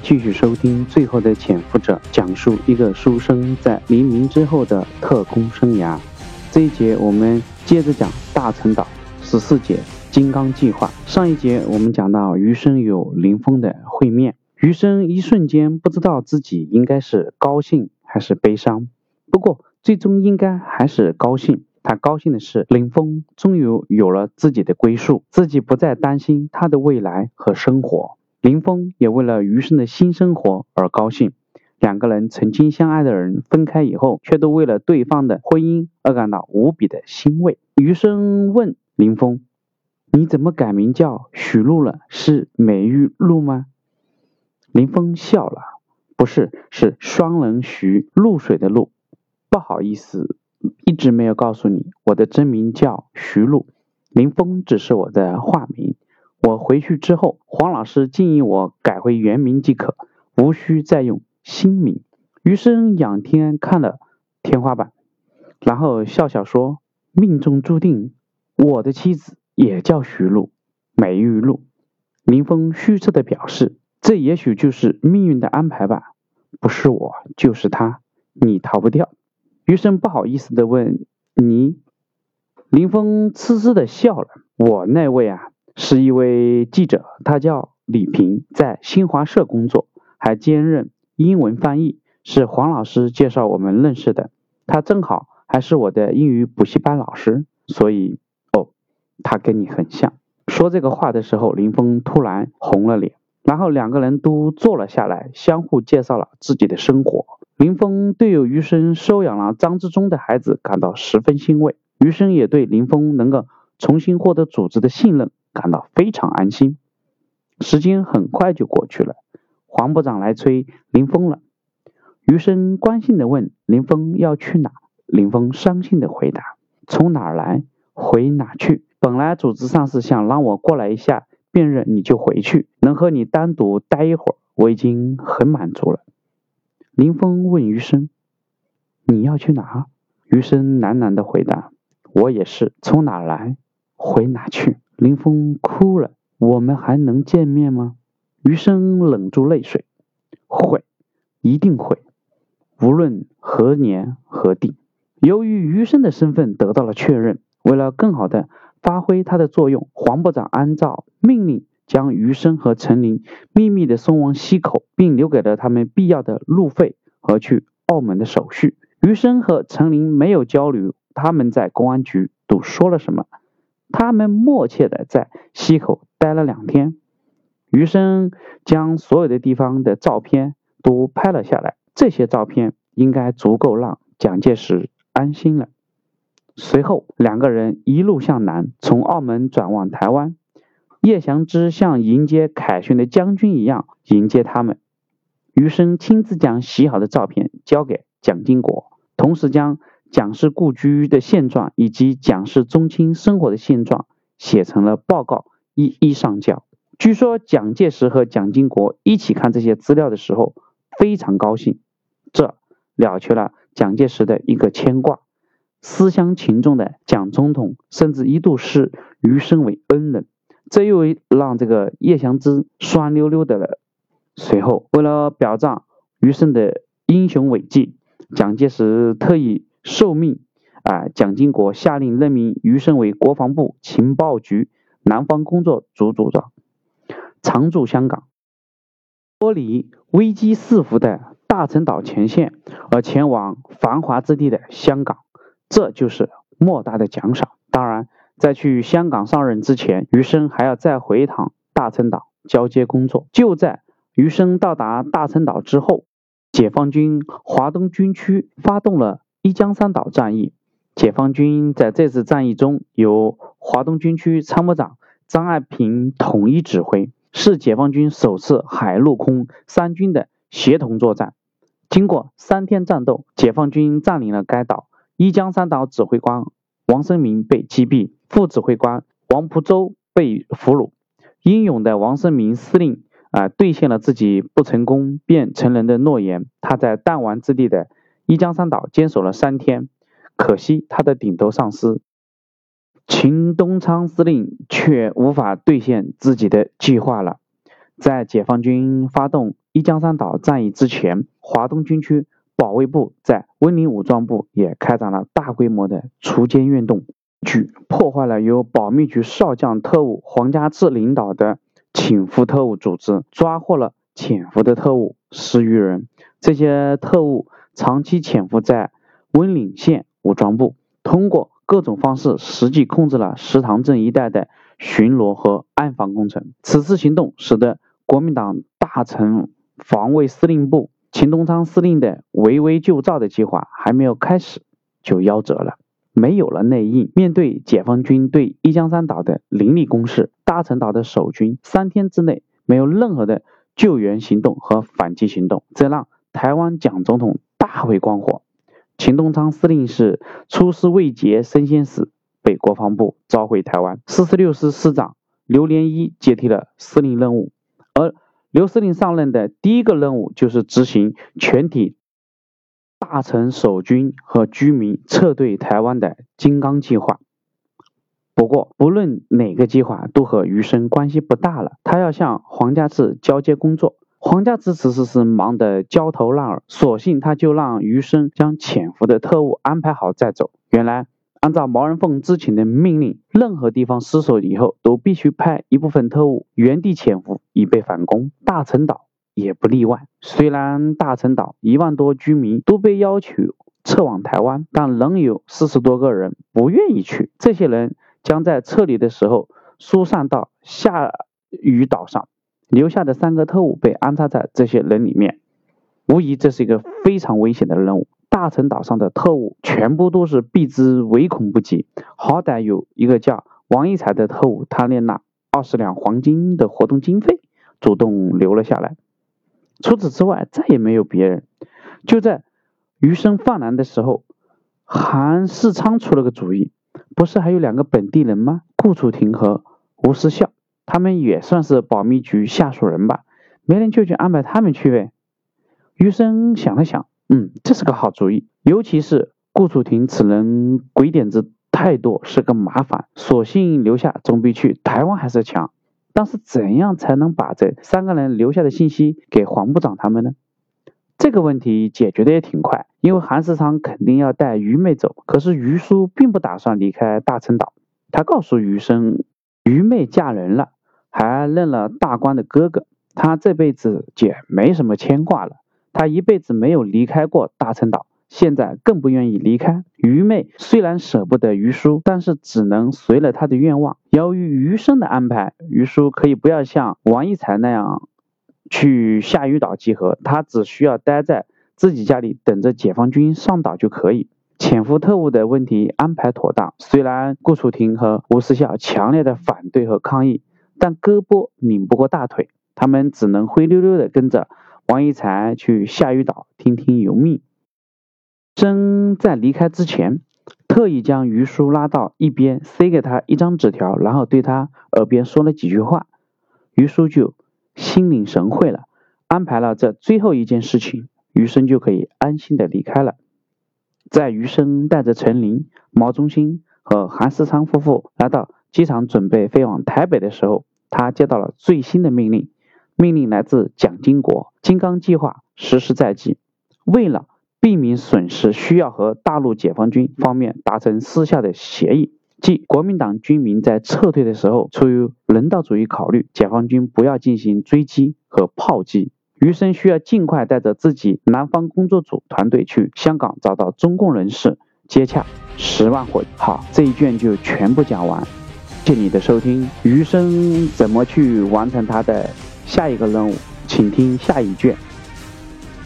继续收听《最后的潜伏者》，讲述一个书生在黎明之后的特工生涯。这一节我们接着讲大陈岛十四节金刚计划。上一节我们讲到余生与林峰的会面，余生一瞬间不知道自己应该是高兴还是悲伤，不过最终应该还是高兴。他高兴的是林峰终于有了自己的归宿，自己不再担心他的未来和生活。林峰也为了余生的新生活而高兴。两个人曾经相爱的人分开以后，却都为了对方的婚姻而感到无比的欣慰。余生问林峰：“你怎么改名叫许露了？是美玉露吗？”林峰笑了：“不是，是双人徐，露水的露。不好意思，一直没有告诉你，我的真名叫徐露，林峰只是我的化名。”我回去之后，黄老师建议我改回原名即可，无需再用新名。余生仰天看了天花板，然后笑笑说：“命中注定，我的妻子也叫徐露，美玉露。”林峰虚斥的表示：“这也许就是命运的安排吧，不是我就是他，你逃不掉。”余生不好意思的问：“你？”林峰痴痴的笑了：“我那位啊。”是一位记者，他叫李平，在新华社工作，还兼任英文翻译，是黄老师介绍我们认识的。他正好还是我的英语补习班老师，所以哦，他跟你很像。说这个话的时候，林峰突然红了脸，然后两个人都坐了下来，相互介绍了自己的生活。林峰对有余生收养了张之忠的孩子感到十分欣慰，余生也对林峰能够重新获得组织的信任。感到非常安心。时间很快就过去了，黄部长来催林峰了。余生关心的问林峰要去哪？林峰伤心的回答：从哪儿来，回哪去。本来组织上是想让我过来一下，辨认你就回去，能和你单独待一会儿，我已经很满足了。林峰问余生：你要去哪？余生喃喃的回答：我也是，从哪儿来，回哪去。林峰哭了，我们还能见面吗？余生忍住泪水，会，一定会，无论何年何地。由于余生的身份得到了确认，为了更好的发挥他的作用，黄部长按照命令将余生和陈林秘密的送往溪口，并留给了他们必要的路费和去澳门的手续。余生和陈林没有交流，他们在公安局都说了什么？他们默契的在溪口待了两天，余生将所有的地方的照片都拍了下来。这些照片应该足够让蒋介石安心了。随后，两个人一路向南，从澳门转往台湾。叶祥之像迎接凯旋的将军一样迎接他们。余生亲自将洗好的照片交给蒋经国，同时将。蒋氏故居的现状以及蒋氏宗亲生活的现状写成了报告，一一上交。据说蒋介石和蒋经国一起看这些资料的时候非常高兴，这了却了蒋介石的一个牵挂。思乡情重的蒋总统甚至一度视余生为恩人，这又让这个叶祥之酸溜溜的了。随后，为了表彰余生的英雄伟绩，蒋介石特意。受命，啊，蒋经国下令任命余生为国防部情报局南方工作组组长，常驻香港，脱离危机四伏的大陈岛前线，而前往繁华之地的香港，这就是莫大的奖赏。当然，在去香港上任之前，余生还要再回一趟大陈岛交接工作。就在余生到达大陈岛之后，解放军华东军区发动了。一江山岛战役，解放军在这次战役中由华东军区参谋长张爱萍统一指挥，是解放军首次海陆空三军的协同作战。经过三天战斗，解放军占领了该岛。一江山岛指挥官王生明被击毙，副指挥官王蒲洲被俘虏。英勇的王生明司令啊，兑现了自己不成功便成仁的诺言。他在弹丸之地的。一江山岛坚守了三天，可惜他的顶头上司秦东昌司令却无法兑现自己的计划了。在解放军发动一江山岛战役之前，华东军区保卫部在温岭武装部也开展了大规模的锄奸运动，举破坏了由保密局少将特务黄家志领导的潜伏特务组织，抓获了潜伏的特务十余人。这些特务长期潜伏在温岭县武装部，通过各种方式实际控制了石塘镇一带的巡逻和暗防工程。此次行动使得国民党大城防卫司令部秦东昌司令的围魏救赵的计划还没有开始就夭折了。没有了内应，面对解放军对一江山岛的凌厉攻势，大陈岛的守军三天之内没有任何的救援行动和反击行动，这让台湾蒋总统大为光火。秦东昌司令是出师未捷身先死，被国防部召回台湾。四十六师师长刘连一接替了司令任务，而刘司令上任的第一个任务就是执行全体大城守军和居民撤退台湾的“金刚计划”。不过，不论哪个计划都和余生关系不大了。他要向黄家志交接工作。皇家支持时是忙得焦头烂额，索性他就让余生将潜伏的特务安排好再走。原来，按照毛人凤之前的命令，任何地方失守以后，都必须派一部分特务原地潜伏，以备反攻。大陈岛也不例外。虽然大陈岛一万多居民都被要求撤往台湾，但仍有四十多个人不愿意去。这些人将在撤离的时候疏散到下屿岛上。留下的三个特务被安插在这些人里面，无疑这是一个非常危险的任务。大陈岛上的特务全部都是避之唯恐不及，好歹有一个叫王一才的特务，贪恋那二十两黄金的活动经费主动留了下来。除此之外，再也没有别人。就在余生犯难的时候，韩世昌出了个主意，不是还有两个本地人吗？顾楚婷和吴思孝。他们也算是保密局下属人吧，没人就去安排他们去呗。余生想了想，嗯，这是个好主意。尤其是顾楚婷此人鬼点子太多，是个麻烦，索性留下总比去台湾还是强。但是怎样才能把这三个人留下的信息给黄部长他们呢？这个问题解决的也挺快，因为韩世昌肯定要带余妹走，可是余叔并不打算离开大陈岛。他告诉余生，余妹嫁人了。还认了大官的哥哥，他这辈子也没什么牵挂了。他一辈子没有离开过大陈岛，现在更不愿意离开。愚昧虽然舍不得余叔，但是只能随了他的愿望。由于余生的安排，余叔可以不要像王一才那样去下屿岛集合，他只需要待在自己家里等着解放军上岛就可以。潜伏特务的问题安排妥当，虽然顾楚婷和吴思孝强烈的反对和抗议。但胳膊拧不过大腿，他们只能灰溜溜的跟着王一才去下屿岛听听由命。真在离开之前，特意将余叔拉到一边，塞给他一张纸条，然后对他耳边说了几句话，余叔就心领神会了，安排了这最后一件事情，余生就可以安心的离开了。在余生带着陈林、毛中心和韩世昌夫妇来到。机场准备飞往台北的时候，他接到了最新的命令。命令来自蒋经国，金刚计划实施在即。为了避免损失，需要和大陆解放军方面达成私下的协议，即国民党军民在撤退的时候，出于人道主义考虑，解放军不要进行追击和炮击。余生需要尽快带着自己南方工作组团队去香港找到中共人士接洽十万火。好，这一卷就全部讲完。谢谢你的收听，余生怎么去完成他的下一个任务？请听下一卷。